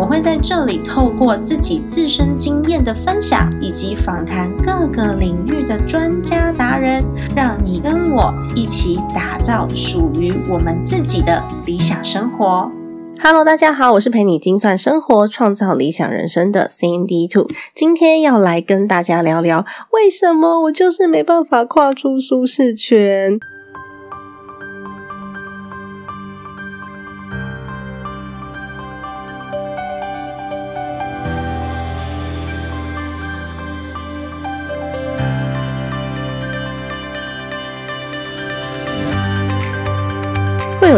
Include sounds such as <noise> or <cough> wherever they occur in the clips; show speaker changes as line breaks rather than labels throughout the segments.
我会在这里透过自己自身经验的分享，以及访谈各个领域的专家达人，让你跟我一起打造属于我们自己的理想生活。Hello，大家好，我是陪你精算生活、创造理想人生的 Sandy Two，今天要来跟大家聊聊，为什么我就是没办法跨出舒适圈。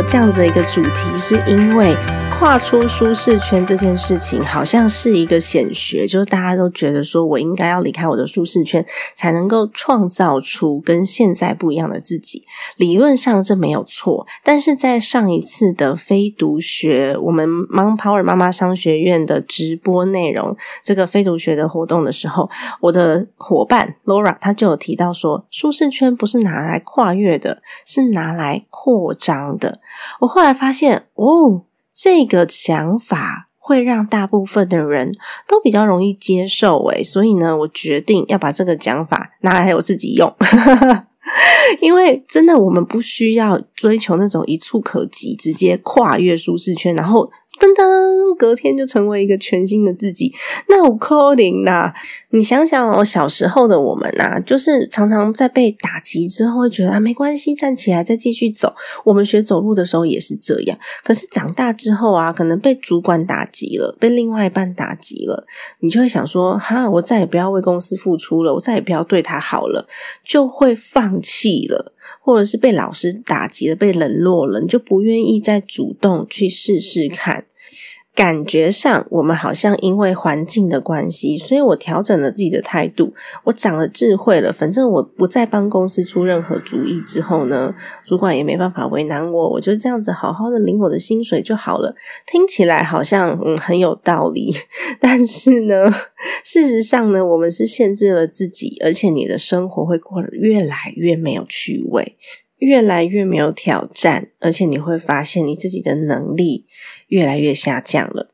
这样子的一个主题，是因为跨出舒适圈这件事情，好像是一个显学，就是大家都觉得说我应该要离开我的舒适圈，才能够创造出跟现在不一样的自己。理论上这没有错，但是在上一次的非读学，我们 Mom Power 妈妈商学院的直播内容，这个非读学的活动的时候，我的伙伴 Laura 她就有提到说，舒适圈不是拿来跨越的，是拿来扩张的。我后来发现，哦，这个想法会让大部分的人都比较容易接受，诶，所以呢，我决定要把这个讲法拿来我自己用，<laughs> 因为真的，我们不需要追求那种一触可及、直接跨越舒适圈，然后。噔噔，隔天就成为一个全新的自己。那我可怜啦！你想想哦，小时候的我们呐，就是常常在被打击之后，会觉得啊，没关系，站起来再继续走。我们学走路的时候也是这样。可是长大之后啊，可能被主管打击了，被另外一半打击了，你就会想说：哈，我再也不要为公司付出了，我再也不要对他好了，就会放弃了。或者是被老师打击了，被冷落了，你就不愿意再主动去试试看。感觉上，我们好像因为环境的关系，所以我调整了自己的态度，我长了智慧了。反正我不再帮公司出任何主意之后呢，主管也没办法为难我，我就这样子好好的领我的薪水就好了。听起来好像嗯很有道理，<laughs> 但是呢，事实上呢，我们是限制了自己，而且你的生活会过得越来越没有趣味。越来越没有挑战，而且你会发现你自己的能力越来越下降了。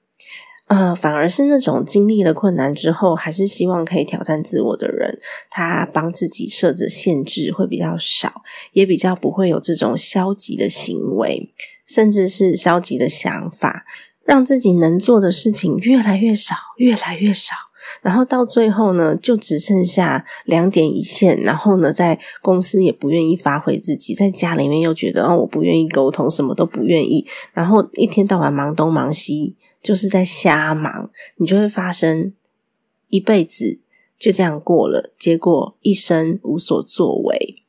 呃，反而是那种经历了困难之后，还是希望可以挑战自我的人，他帮自己设置限制会比较少，也比较不会有这种消极的行为，甚至是消极的想法，让自己能做的事情越来越少，越来越少。然后到最后呢，就只剩下两点一线。然后呢，在公司也不愿意发挥自己，在家里面又觉得哦，我不愿意沟通，什么都不愿意。然后一天到晚忙东忙西，就是在瞎忙。你就会发生一辈子就这样过了，结果一生无所作为。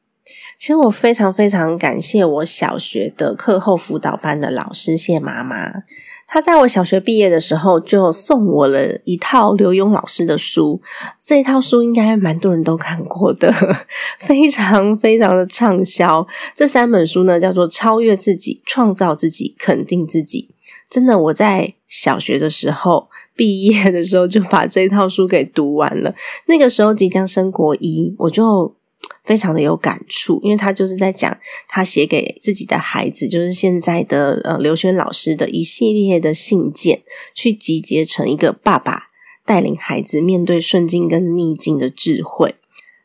其实我非常非常感谢我小学的课后辅导班的老师谢妈妈。他在我小学毕业的时候就送我了一套刘墉老师的书，这一套书应该蛮多人都看过的，<laughs> 非常非常的畅销。这三本书呢，叫做《超越自己、创造自己、肯定自己》。真的，我在小学的时候毕业的时候就把这套书给读完了。那个时候即将升国一，我就。非常的有感触，因为他就是在讲他写给自己的孩子，就是现在的呃刘轩老师的一系列的信件，去集结成一个爸爸带领孩子面对顺境跟逆境的智慧。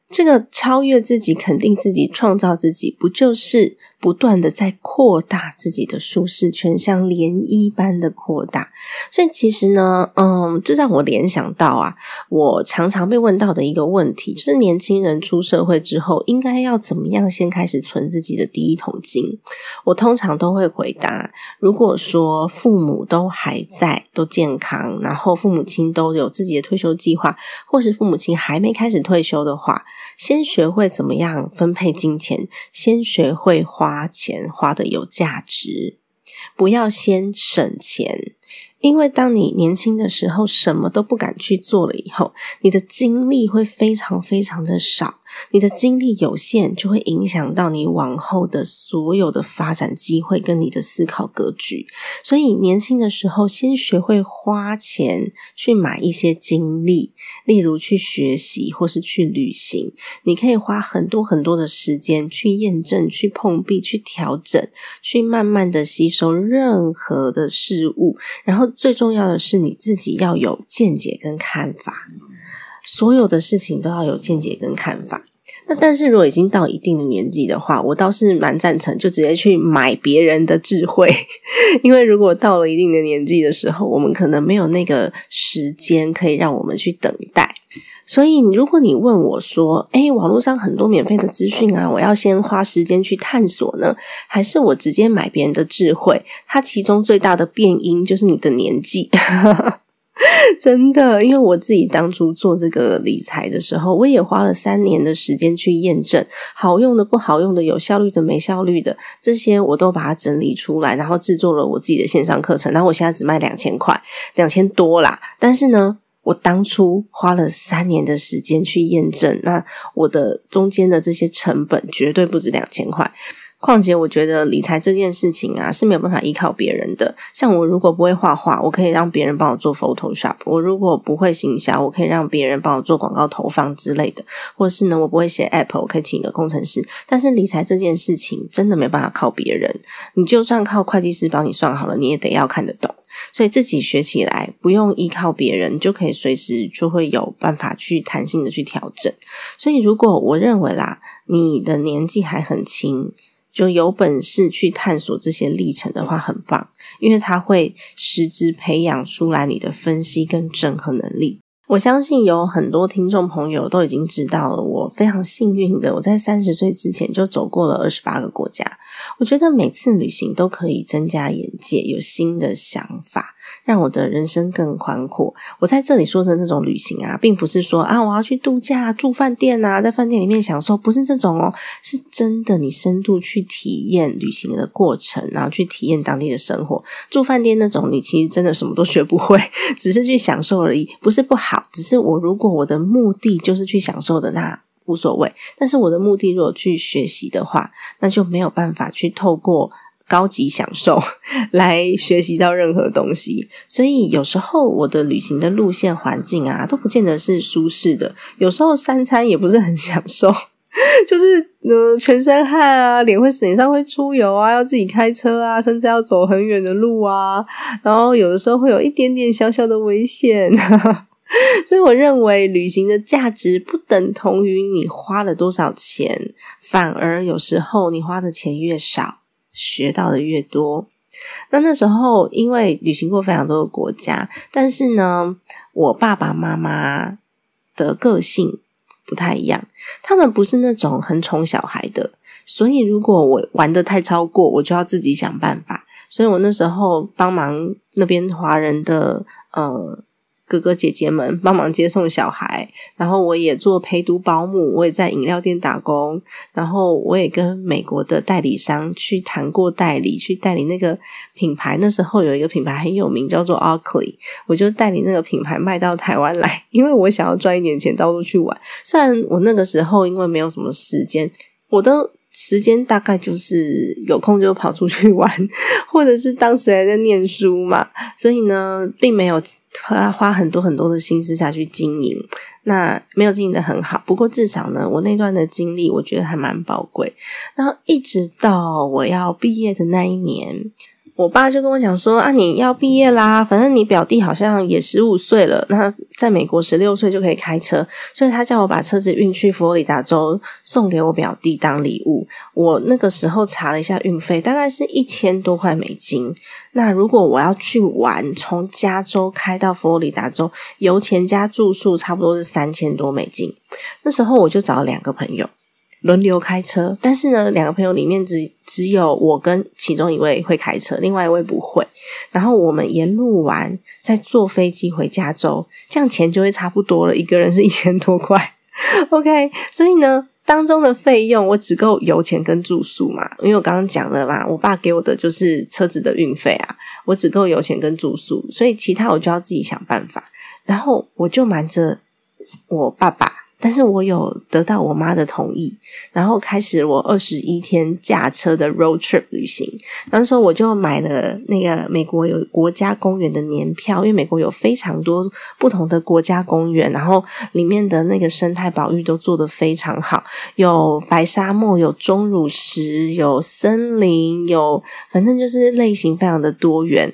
这个超越自己、肯定自己、创造自己，不就是不断的在扩大自己的舒适圈，像涟漪般的扩大？所以其实呢，嗯，这让我联想到啊，我常常被问到的一个问题，就是年轻人出社会之后，应该要怎么样先开始存自己的第一桶金？我通常都会回答：如果说父母都还在，都健康，然后父母亲都有自己的退休计划，或是父母亲还没开始退休的话。先学会怎么样分配金钱，先学会花花钱花的有价值，不要先省钱。因为当你年轻的时候什么都不敢去做了以后，你的精力会非常非常的少，你的精力有限，就会影响到你往后的所有的发展机会跟你的思考格局。所以年轻的时候，先学会花钱去买一些经历，例如去学习或是去旅行。你可以花很多很多的时间去验证、去碰壁、去调整、去慢慢的吸收任何的事物。然后最重要的是，你自己要有见解跟看法。所有的事情都要有见解跟看法。那但是如果已经到一定的年纪的话，我倒是蛮赞成就直接去买别人的智慧，<laughs> 因为如果到了一定的年纪的时候，我们可能没有那个时间可以让我们去等待。所以如果你问我说：“诶，网络上很多免费的资讯啊，我要先花时间去探索呢，还是我直接买别人的智慧？”它其中最大的变因就是你的年纪。<laughs> 真的，因为我自己当初做这个理财的时候，我也花了三年的时间去验证好用的、不好用的、有效率的、没效率的这些，我都把它整理出来，然后制作了我自己的线上课程。然后我现在只卖两千块，两千多啦。但是呢，我当初花了三年的时间去验证，那我的中间的这些成本绝对不止两千块。况且，我觉得理财这件事情啊是没有办法依靠别人的。像我如果不会画画，我可以让别人帮我做 Photoshop；我如果不会行销，我可以让别人帮我做广告投放之类的。或是呢，我不会写 App，我可以请一个工程师。但是理财这件事情真的没办法靠别人。你就算靠会计师帮你算好了，你也得要看得懂。所以自己学起来不用依靠别人，就可以随时就会有办法去弹性的去调整。所以如果我认为啦，你的年纪还很轻。就有本事去探索这些历程的话，很棒，因为它会实质培养出来你的分析跟整合能力。我相信有很多听众朋友都已经知道了，我非常幸运的，我在三十岁之前就走过了二十八个国家。我觉得每次旅行都可以增加眼界，有新的想法。让我的人生更宽阔。我在这里说的那种旅行啊，并不是说啊，我要去度假、住饭店啊，在饭店里面享受，不是这种哦，是真的，你深度去体验旅行的过程，然后去体验当地的生活。住饭店那种，你其实真的什么都学不会，只是去享受而已，不是不好。只是我如果我的目的就是去享受的，那无所谓。但是我的目的如果去学习的话，那就没有办法去透过。高级享受 <laughs> 来学习到任何东西，所以有时候我的旅行的路线环境啊，都不见得是舒适的。有时候三餐也不是很享受，<laughs> 就是呃全身汗啊，脸会脸上会出油啊，要自己开车啊，甚至要走很远的路啊。然后有的时候会有一点点小小的危险，<laughs> 所以我认为旅行的价值不等同于你花了多少钱，反而有时候你花的钱越少。学到的越多，那那时候因为旅行过非常多的国家，但是呢，我爸爸妈妈的个性不太一样，他们不是那种很宠小孩的，所以如果我玩的太超过，我就要自己想办法。所以我那时候帮忙那边华人的呃。哥哥姐姐们帮忙接送小孩，然后我也做陪读保姆，我也在饮料店打工，然后我也跟美国的代理商去谈过代理，去代理那个品牌。那时候有一个品牌很有名，叫做 Oakley，我就代理那个品牌卖到台湾来，因为我想要赚一点钱，到处去玩。虽然我那个时候因为没有什么时间，我的时间大概就是有空就跑出去玩，或者是当时还在念书嘛，所以呢，并没有。花花很多很多的心思下去经营，那没有经营的很好。不过至少呢，我那段的经历，我觉得还蛮宝贵。然后一直到我要毕业的那一年。我爸就跟我讲说啊，你要毕业啦，反正你表弟好像也十五岁了，那在美国十六岁就可以开车，所以他叫我把车子运去佛罗里达州送给我表弟当礼物。我那个时候查了一下运费，大概是一千多块美金。那如果我要去玩，从加州开到佛罗里达州，油钱加住宿差不多是三千多美金。那时候我就找了两个朋友。轮流开车，但是呢，两个朋友里面只只有我跟其中一位会开车，另外一位不会。然后我们沿路玩，再坐飞机回加州，这样钱就会差不多了，一个人是一千多块。<laughs> OK，所以呢，当中的费用我只够油钱跟住宿嘛，因为我刚刚讲了嘛，我爸给我的就是车子的运费啊，我只够油钱跟住宿，所以其他我就要自己想办法。然后我就瞒着我爸爸。但是我有得到我妈的同意，然后开始我二十一天驾车的 road trip 旅行。那时候我就买了那个美国有国家公园的年票，因为美国有非常多不同的国家公园，然后里面的那个生态保育都做得非常好，有白沙漠，有钟乳石，有森林，有反正就是类型非常的多元。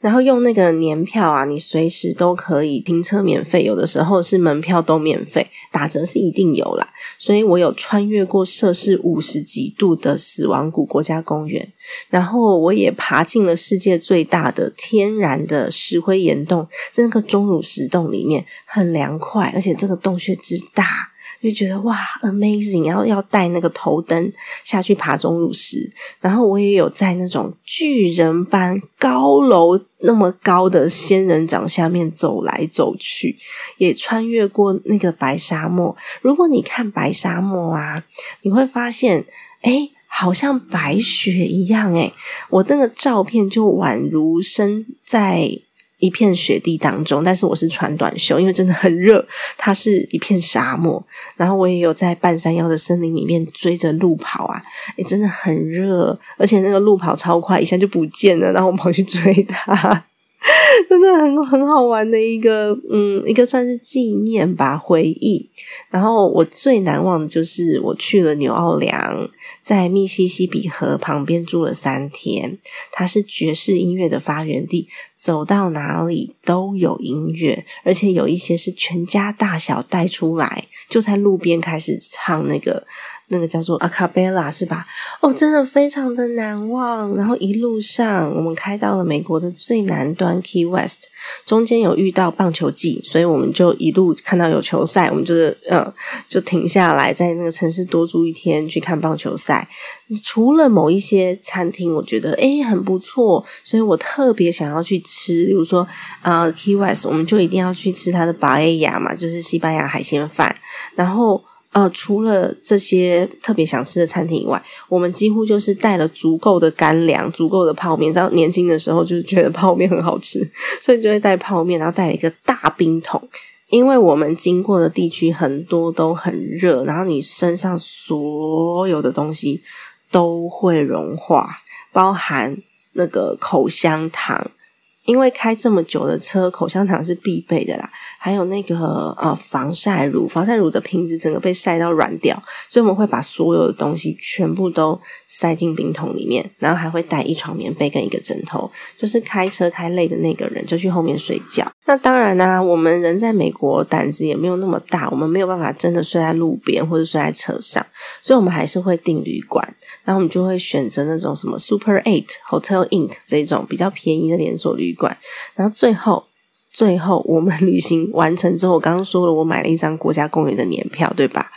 然后用那个年票啊，你随时都可以停车免费，有的时候是门票都免费，打折是一定有啦。所以我有穿越过摄氏五十几度的死亡谷国家公园，然后我也爬进了世界最大的天然的石灰岩洞，在那个钟乳石洞里面很凉快，而且这个洞穴之大。就觉得哇，amazing！然后要带那个头灯下去爬钟乳石，然后我也有在那种巨人般高楼那么高的仙人掌下面走来走去，也穿越过那个白沙漠。如果你看白沙漠啊，你会发现，哎，好像白雪一样，哎，我那个照片就宛如身在。一片雪地当中，但是我是穿短袖，因为真的很热。它是一片沙漠，然后我也有在半山腰的森林里面追着路跑啊，也真的很热，而且那个路跑超快，一下就不见了，然后我跑去追它。<laughs> 真的很很好玩的一个，嗯，一个算是纪念吧，回忆。然后我最难忘的就是我去了纽奥良，在密西西比河旁边住了三天。它是爵士音乐的发源地，走到哪里都有音乐，而且有一些是全家大小带出来，就在路边开始唱那个。那个叫做阿卡贝拉是吧？哦，真的非常的难忘。然后一路上，我们开到了美国的最南端 Key West，中间有遇到棒球季，所以我们就一路看到有球赛，我们就是呃，就停下来在那个城市多住一天去看棒球赛。除了某一些餐厅，我觉得诶很不错，所以我特别想要去吃。比如说啊，Key West，我们就一定要去吃它的巴耶亚嘛，就是西班牙海鲜饭，然后。呃，除了这些特别想吃的餐厅以外，我们几乎就是带了足够的干粮、足够的泡面。知道年轻的时候就是觉得泡面很好吃，<laughs> 所以就会带泡面，然后带一个大冰桶。因为我们经过的地区很多都很热，然后你身上所有的东西都会融化，包含那个口香糖。因为开这么久的车，口香糖是必备的啦。还有那个呃防晒乳，防晒乳的瓶子整个被晒到软掉，所以我们会把所有的东西全部都塞进冰桶里面，然后还会带一床棉被跟一个枕头，就是开车开累的那个人就去后面睡觉。那当然啦，我们人在美国胆子也没有那么大，我们没有办法真的睡在路边或者睡在车上，所以我们还是会订旅馆，然后我们就会选择那种什么 Super Eight Hotel Inc 这种比较便宜的连锁旅馆，然后最后。最后，我们旅行完成之后，我刚刚说了，我买了一张国家公园的年票，对吧？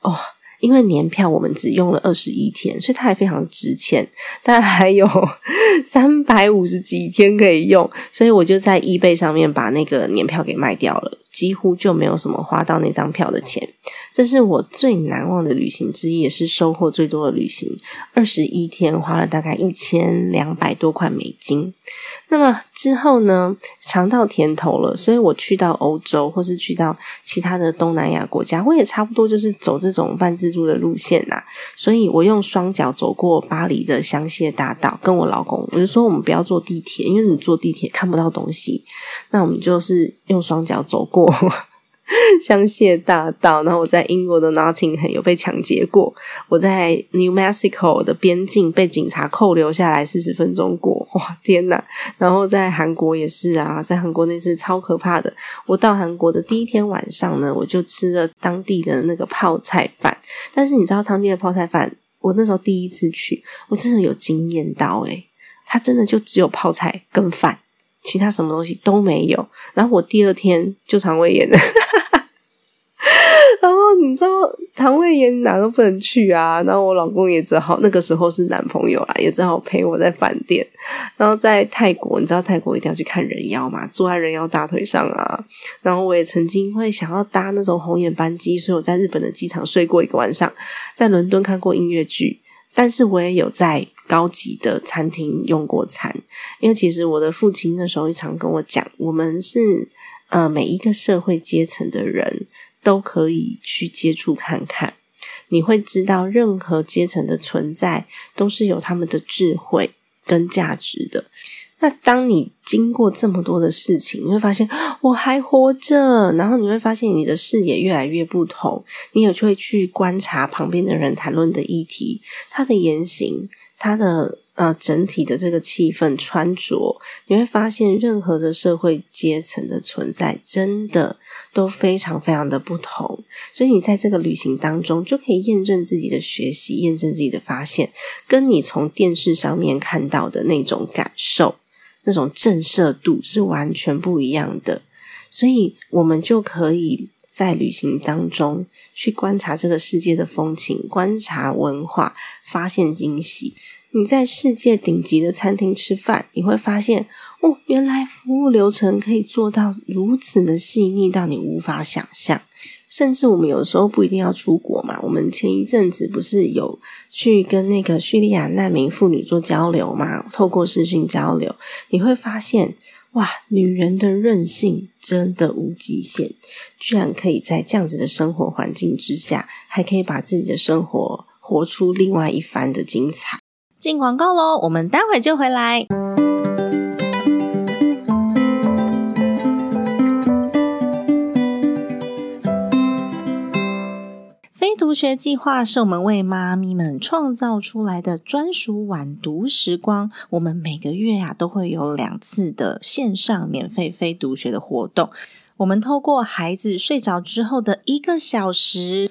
哦，因为年票我们只用了二十一天，所以它还非常值钱，但还有 <laughs> 三百五十几天可以用，所以我就在 eBay 上面把那个年票给卖掉了，几乎就没有什么花到那张票的钱。这是我最难忘的旅行之一，也是收获最多的旅行。二十一天花了大概一千两百多块美金。那么之后呢，尝到甜头了，所以我去到欧洲，或是去到其他的东南亚国家，我也差不多就是走这种半自助的路线啦。所以我用双脚走过巴黎的香榭大道，跟我老公我就说，我们不要坐地铁，因为你坐地铁看不到东西。那我们就是用双脚走过。<laughs> 香榭大道，然后我在英国的 Nottingham 有被抢劫过，我在 New Mexico 的边境被警察扣留下来四十分钟过，哇天呐！然后在韩国也是啊，在韩国那次超可怕的。我到韩国的第一天晚上呢，我就吃了当地的那个泡菜饭，但是你知道当地的泡菜饭，我那时候第一次去，我真的有惊艳到诶它真的就只有泡菜跟饭。其他什么东西都没有，然后我第二天就肠胃炎了，然后你知道肠胃炎哪都不能去啊，然后我老公也只好那个时候是男朋友啦，也只好陪我在饭店。然后在泰国，你知道泰国一定要去看人妖嘛，坐在人妖大腿上啊。然后我也曾经会想要搭那种红眼班机，所以我在日本的机场睡过一个晚上，在伦敦看过音乐剧。但是我也有在高级的餐厅用过餐，因为其实我的父亲那时候一常跟我讲，我们是呃每一个社会阶层的人都可以去接触看看。你会知道，任何阶层的存在都是有他们的智慧跟价值的。那当你经过这么多的事情，你会发现我还活着，然后你会发现你的视野越来越不同，你也会去观察旁边的人谈论的议题，他的言行，他的。呃，整体的这个气氛、穿着，你会发现任何的社会阶层的存在，真的都非常非常的不同。所以你在这个旅行当中，就可以验证自己的学习，验证自己的发现，跟你从电视上面看到的那种感受、那种震慑度是完全不一样的。所以，我们就可以在旅行当中去观察这个世界的风情，观察文化，发现惊喜。你在世界顶级的餐厅吃饭，你会发现哦，原来服务流程可以做到如此的细腻，到你无法想象。甚至我们有时候不一定要出国嘛，我们前一阵子不是有去跟那个叙利亚难民妇女做交流嘛？透过视讯交流，你会发现哇，女人的韧性真的无极限，居然可以在这样子的生活环境之下，还可以把自己的生活活出另外一番的精彩。
进广告喽，我们待会就回来。非读学计划是我们为妈咪们创造出来的专属晚读时光。我们每个月啊都会有两次的线上免费非读学的活动。我们透过孩子睡着之后的一个小时。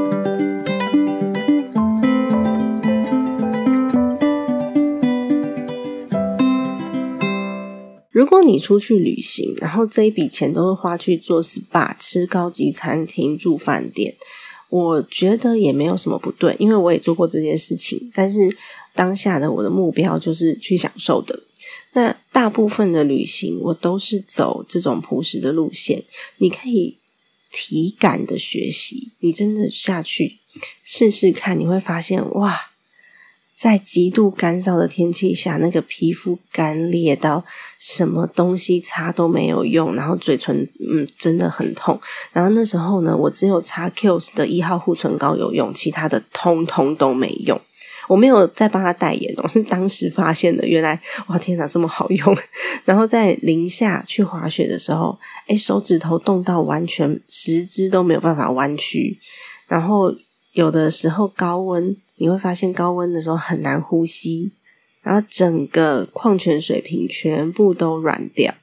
如果你出去旅行，然后这一笔钱都是花去做 SPA、吃高级餐厅、住饭店。我觉得也没有什么不对，因为我也做过这件事情。但是当下的我的目标就是去享受的。那大部分的旅行我都是走这种朴实的路线。你可以体感的学习，你真的下去试试看，你会发现哇。在极度干燥的天气下，那个皮肤干裂到什么东西擦都没有用，然后嘴唇嗯真的很痛。然后那时候呢，我只有擦 Kills 的一号护唇膏有用，其他的通通都没用。我没有再帮他代言，我是当时发现的。原来哇天哪，这么好用！然后在零下去滑雪的时候，哎，手指头冻到完全十指都没有办法弯曲。然后有的时候高温。你会发现高温的时候很难呼吸，然后整个矿泉水瓶全部都软掉。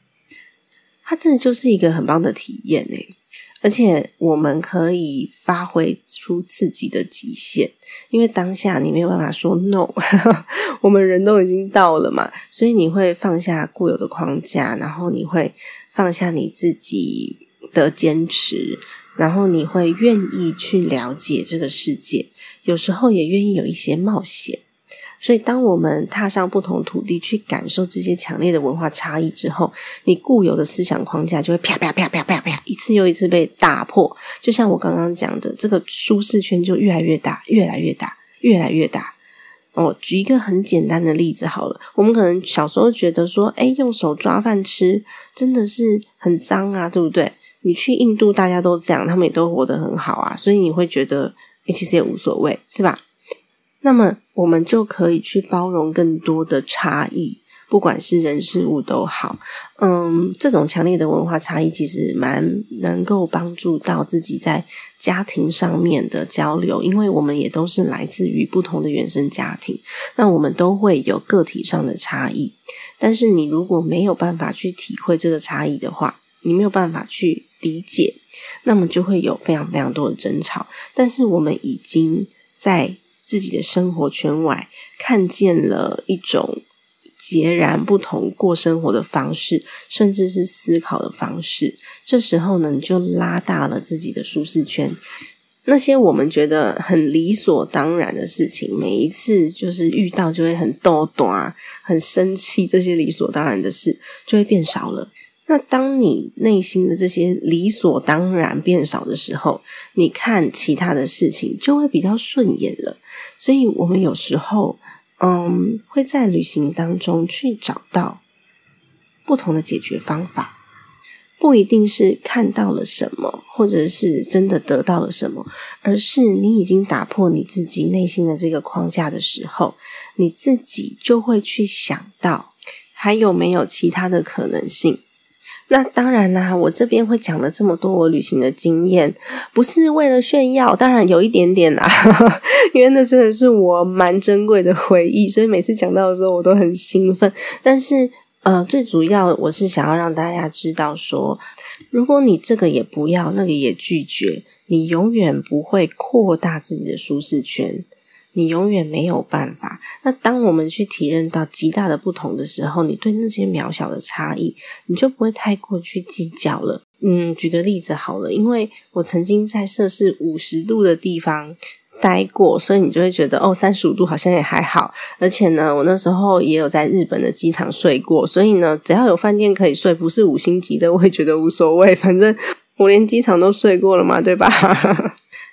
它真的就是一个很棒的体验诶，而且我们可以发挥出自己的极限，因为当下你没有办法说 no，<laughs> 我们人都已经到了嘛，所以你会放下固有的框架，然后你会放下你自己的坚持。然后你会愿意去了解这个世界，有时候也愿意有一些冒险。所以，当我们踏上不同土地，去感受这些强烈的文化差异之后，你固有的思想框架就会啪啪啪啪啪啪一次又一次被打破。就像我刚刚讲的，这个舒适圈就越来越大，越来越大，越来越大。哦，举一个很简单的例子好了，我们可能小时候觉得说，哎，用手抓饭吃真的是很脏啊，对不对？你去印度，大家都这样，他们也都活得很好啊，所以你会觉得，其实也无所谓，是吧？那么我们就可以去包容更多的差异。不管是人事物都好，嗯，这种强烈的文化差异其实蛮能够帮助到自己在家庭上面的交流，因为我们也都是来自于不同的原生家庭，那我们都会有个体上的差异。但是你如果没有办法去体会这个差异的话，你没有办法去理解，那么就会有非常非常多的争吵。但是我们已经在自己的生活圈外看见了一种。截然不同过生活的方式，甚至是思考的方式。这时候呢，你就拉大了自己的舒适圈。那些我们觉得很理所当然的事情，每一次就是遇到就会很逗短、很生气，这些理所当然的事就会变少了。那当你内心的这些理所当然变少的时候，你看其他的事情就会比较顺眼了。所以，我们有时候。嗯，会在旅行当中去找到不同的解决方法，不一定是看到了什么，或者是真的得到了什么，而是你已经打破你自己内心的这个框架的时候，你自己就会去想到还有没有其他的可能性。那当然啦，我这边会讲了这么多我旅行的经验，不是为了炫耀，当然有一点点啦，<laughs> 因为那真的是我蛮珍贵的回忆，所以每次讲到的时候我都很兴奋。但是呃，最主要我是想要让大家知道说，如果你这个也不要，那个也拒绝，你永远不会扩大自己的舒适圈。你永远没有办法。那当我们去体认到极大的不同的时候，你对那些渺小的差异，你就不会太过去计较了。嗯，举个例子好了，因为我曾经在摄氏五十度的地方待过，所以你就会觉得哦，三十五度好像也还好。而且呢，我那时候也有在日本的机场睡过，所以呢，只要有饭店可以睡，不是五星级的，我也觉得无所谓。反正我连机场都睡过了嘛，对吧？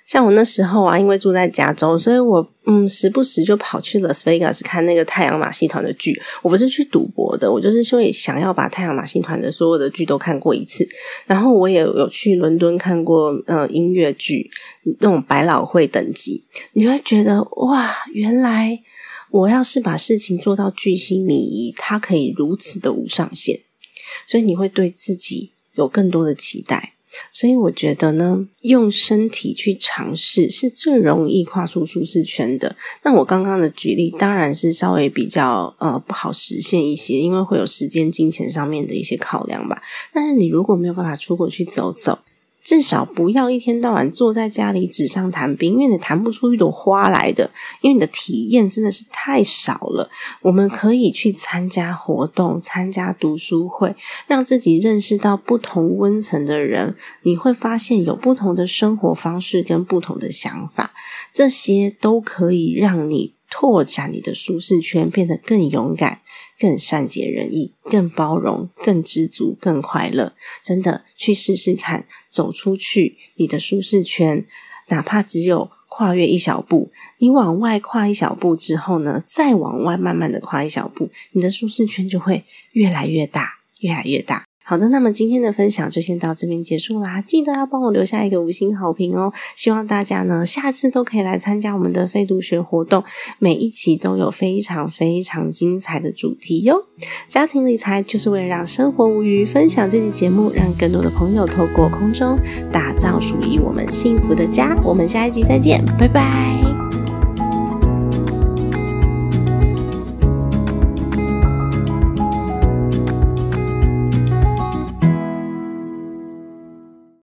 像我那时候啊，因为住在加州，所以我嗯时不时就跑去 Las Vegas 看那个太阳马戏团的剧。我不是去赌博的，我就是因为想要把太阳马戏团的所有的剧都看过一次。然后我也有去伦敦看过呃音乐剧，那种百老汇等级，你会觉得哇，原来我要是把事情做到巨细靡遗，它可以如此的无上限，所以你会对自己有更多的期待。所以我觉得呢，用身体去尝试是最容易跨出舒适圈的。那我刚刚的举例当然是稍微比较呃不好实现一些，因为会有时间、金钱上面的一些考量吧。但是你如果没有办法出国去走走，至少不要一天到晚坐在家里纸上谈兵，因为你谈不出一朵花来的，因为你的体验真的是太少了。我们可以去参加活动，参加读书会，让自己认识到不同温层的人，你会发现有不同的生活方式跟不同的想法，这些都可以让你拓展你的舒适圈，变得更勇敢。更善解人意，更包容，更知足，更快乐。真的，去试试看，走出去你的舒适圈，哪怕只有跨越一小步，你往外跨一小步之后呢，再往外慢慢的跨一小步，你的舒适圈就会越来越大，越来越大。好的，那么今天的分享就先到这边结束啦。记得要帮我留下一个五星好评哦。希望大家呢下次都可以来参加我们的非读学活动，每一期都有非常非常精彩的主题哟。家庭理财就是为了让生活无虞，分享这期节目，让更多的朋友透过空中打造属于我们幸福的家。我们下一集再见，拜拜。